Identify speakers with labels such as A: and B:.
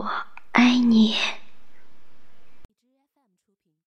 A: 我爱你。